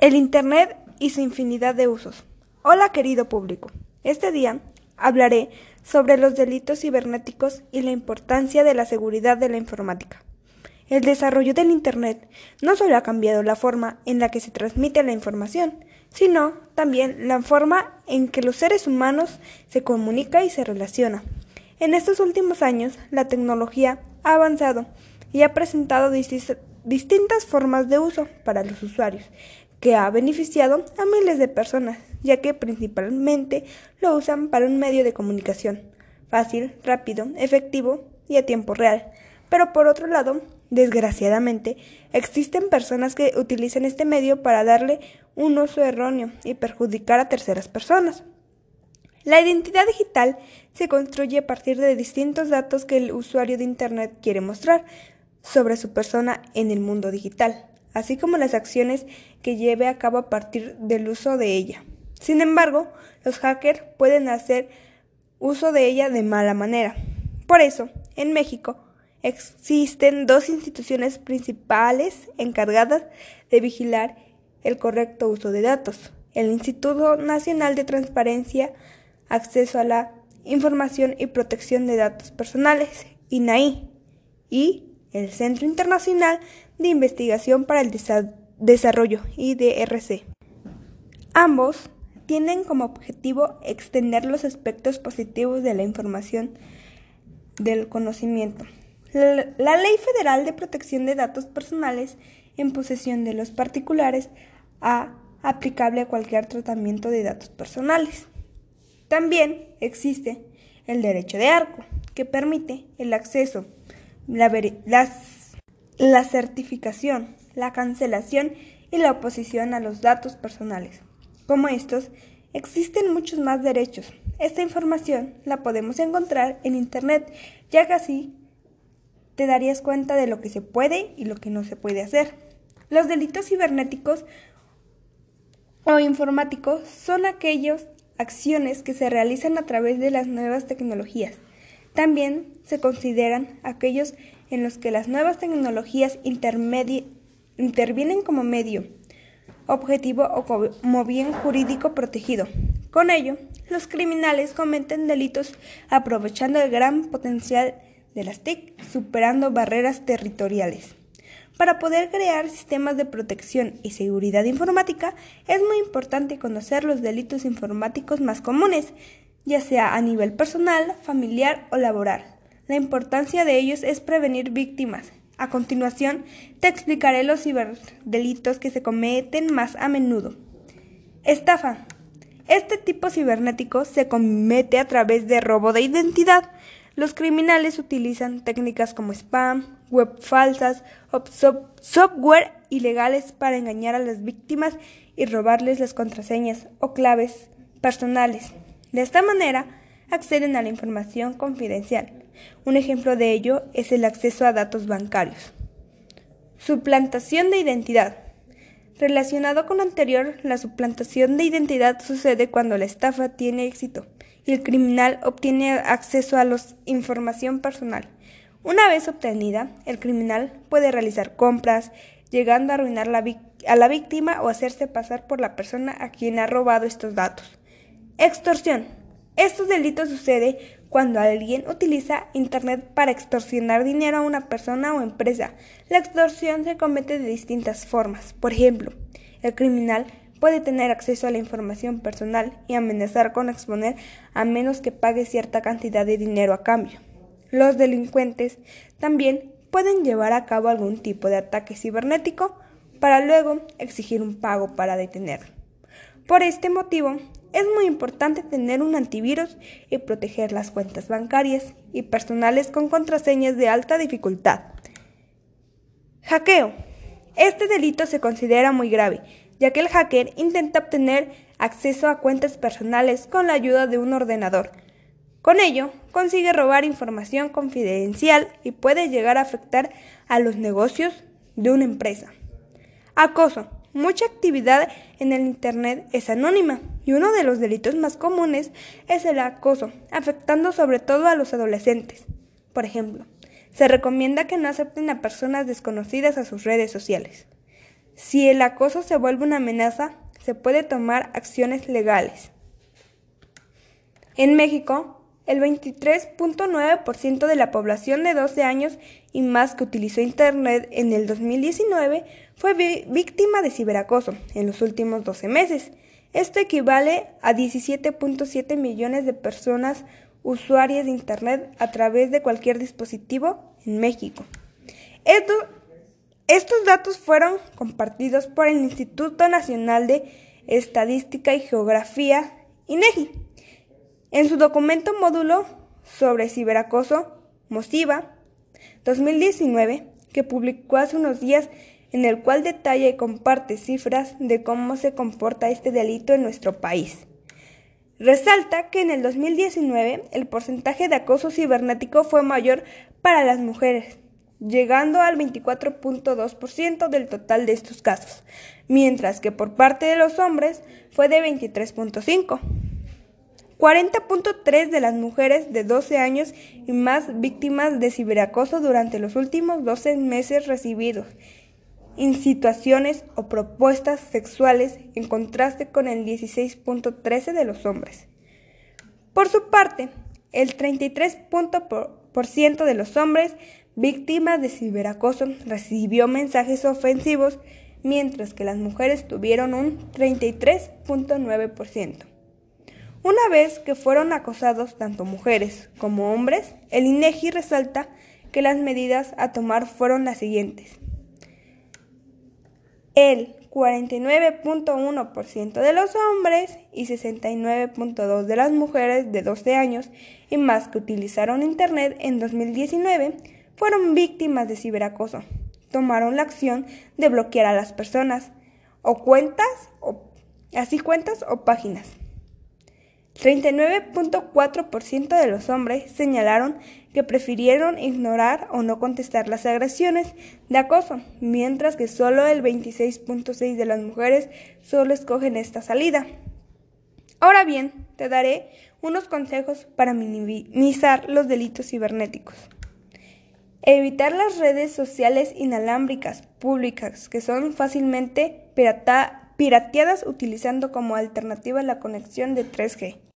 El Internet y su infinidad de usos. Hola querido público. Este día hablaré sobre los delitos cibernéticos y la importancia de la seguridad de la informática. El desarrollo del Internet no solo ha cambiado la forma en la que se transmite la información, sino también la forma en que los seres humanos se comunican y se relacionan. En estos últimos años, la tecnología ha avanzado y ha presentado distintas formas de uso para los usuarios, que ha beneficiado a miles de personas, ya que principalmente lo usan para un medio de comunicación fácil, rápido, efectivo y a tiempo real. Pero por otro lado, desgraciadamente, existen personas que utilizan este medio para darle un uso erróneo y perjudicar a terceras personas. La identidad digital se construye a partir de distintos datos que el usuario de Internet quiere mostrar sobre su persona en el mundo digital, así como las acciones que lleve a cabo a partir del uso de ella. Sin embargo, los hackers pueden hacer uso de ella de mala manera. Por eso, en México, existen dos instituciones principales encargadas de vigilar el correcto uso de datos. El Instituto Nacional de Transparencia, Acceso a la Información y Protección de Datos Personales, INAI, y el Centro Internacional de Investigación para el Desarrollo, IDRC. Ambos tienen como objetivo extender los aspectos positivos de la información del conocimiento. La, Ley Federal de Protección de Datos Personales en posesión de los particulares a aplicable a cualquier tratamiento de datos personales. También existe el derecho de arco, que permite el acceso, la, la certificación, la cancelación y la oposición a los datos personales. Como estos, existen muchos más derechos. Esta información la podemos encontrar en Internet, ya que así te darías cuenta de lo que se puede y lo que no se puede hacer. Los delitos cibernéticos o informáticos son aquellas acciones que se realizan a través de las nuevas tecnologías. También se consideran aquellos en los que las nuevas tecnologías intervienen como medio, objetivo o como bien jurídico protegido. Con ello, los criminales cometen delitos aprovechando el gran potencial de las TIC, superando barreras territoriales. Para poder crear sistemas de protección y seguridad informática, es muy importante conocer los delitos informáticos más comunes, ya sea a nivel personal, familiar o laboral. La importancia de ellos es prevenir víctimas. A continuación, te explicaré los ciberdelitos que se cometen más a menudo. Estafa. Este tipo cibernético se comete a través de robo de identidad. Los criminales utilizan técnicas como spam, web falsas o software ilegales para engañar a las víctimas y robarles las contraseñas o claves personales. De esta manera, acceden a la información confidencial. Un ejemplo de ello es el acceso a datos bancarios. Suplantación de identidad. Relacionado con lo anterior, la suplantación de identidad sucede cuando la estafa tiene éxito y el criminal obtiene acceso a la información personal. Una vez obtenida, el criminal puede realizar compras, llegando a arruinar a la víctima o hacerse pasar por la persona a quien ha robado estos datos. Extorsión. Estos delitos suceden cuando alguien utiliza Internet para extorsionar dinero a una persona o empresa. La extorsión se comete de distintas formas. Por ejemplo, el criminal puede tener acceso a la información personal y amenazar con exponer a menos que pague cierta cantidad de dinero a cambio. Los delincuentes también pueden llevar a cabo algún tipo de ataque cibernético para luego exigir un pago para detenerlo. Por este motivo, es muy importante tener un antivirus y proteger las cuentas bancarias y personales con contraseñas de alta dificultad. Hackeo. Este delito se considera muy grave ya que el hacker intenta obtener acceso a cuentas personales con la ayuda de un ordenador. Con ello, consigue robar información confidencial y puede llegar a afectar a los negocios de una empresa. Acoso. Mucha actividad en el Internet es anónima y uno de los delitos más comunes es el acoso, afectando sobre todo a los adolescentes. Por ejemplo, se recomienda que no acepten a personas desconocidas a sus redes sociales. Si el acoso se vuelve una amenaza, se puede tomar acciones legales. En México, el 23.9% de la población de 12 años y más que utilizó Internet en el 2019 fue víctima de ciberacoso en los últimos 12 meses. Esto equivale a 17.7 millones de personas usuarias de Internet a través de cualquier dispositivo en México. estos datos fueron compartidos por el Instituto Nacional de Estadística y Geografía, INEGI, en su documento módulo sobre ciberacoso, MOSIVA 2019, que publicó hace unos días en el cual detalla y comparte cifras de cómo se comporta este delito en nuestro país. Resalta que en el 2019 el porcentaje de acoso cibernético fue mayor para las mujeres, llegando al 24.2% del total de estos casos, mientras que por parte de los hombres fue de 23.5%. 40.3 de las mujeres de 12 años y más víctimas de ciberacoso durante los últimos 12 meses recibidos en situaciones o propuestas sexuales en contraste con el 16.13 de los hombres. Por su parte, el 33% de los hombres víctimas de ciberacoso recibió mensajes ofensivos, mientras que las mujeres tuvieron un 33.9%. Una vez que fueron acosados tanto mujeres como hombres, el INEGI resalta que las medidas a tomar fueron las siguientes. El 49.1% de los hombres y 69.2% de las mujeres de 12 años y más que utilizaron Internet en 2019 fueron víctimas de ciberacoso. Tomaron la acción de bloquear a las personas o cuentas o así cuentas o páginas. 39.4% de los hombres señalaron que prefirieron ignorar o no contestar las agresiones de acoso, mientras que solo el 26.6% de las mujeres solo escogen esta salida. Ahora bien, te daré unos consejos para minimizar los delitos cibernéticos. Evitar las redes sociales inalámbricas públicas que son fácilmente pirateadas utilizando como alternativa la conexión de 3G.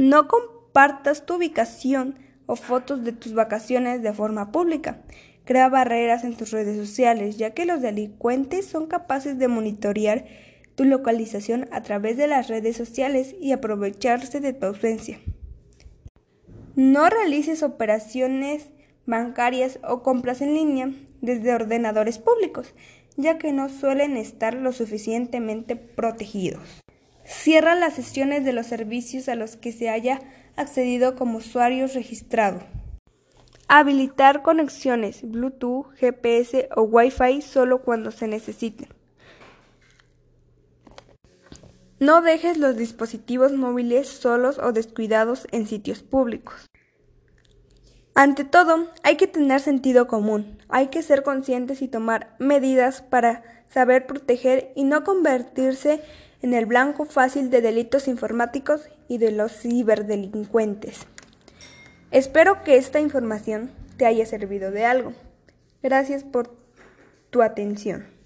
No compartas tu ubicación o fotos de tus vacaciones de forma pública. Crea barreras en tus redes sociales, ya que los delincuentes son capaces de monitorear tu localización a través de las redes sociales y aprovecharse de tu ausencia. No realices operaciones bancarias o compras en línea desde ordenadores públicos, ya que no suelen estar lo suficientemente protegidos. Cierra las sesiones de los servicios a los que se haya accedido como usuario registrado. Habilitar conexiones Bluetooth, GPS o Wi-Fi solo cuando se necesiten. No dejes los dispositivos móviles solos o descuidados en sitios públicos. Ante todo, hay que tener sentido común, hay que ser conscientes y tomar medidas para saber proteger y no convertirse en el blanco fácil de delitos informáticos y de los ciberdelincuentes. Espero que esta información te haya servido de algo. Gracias por tu atención.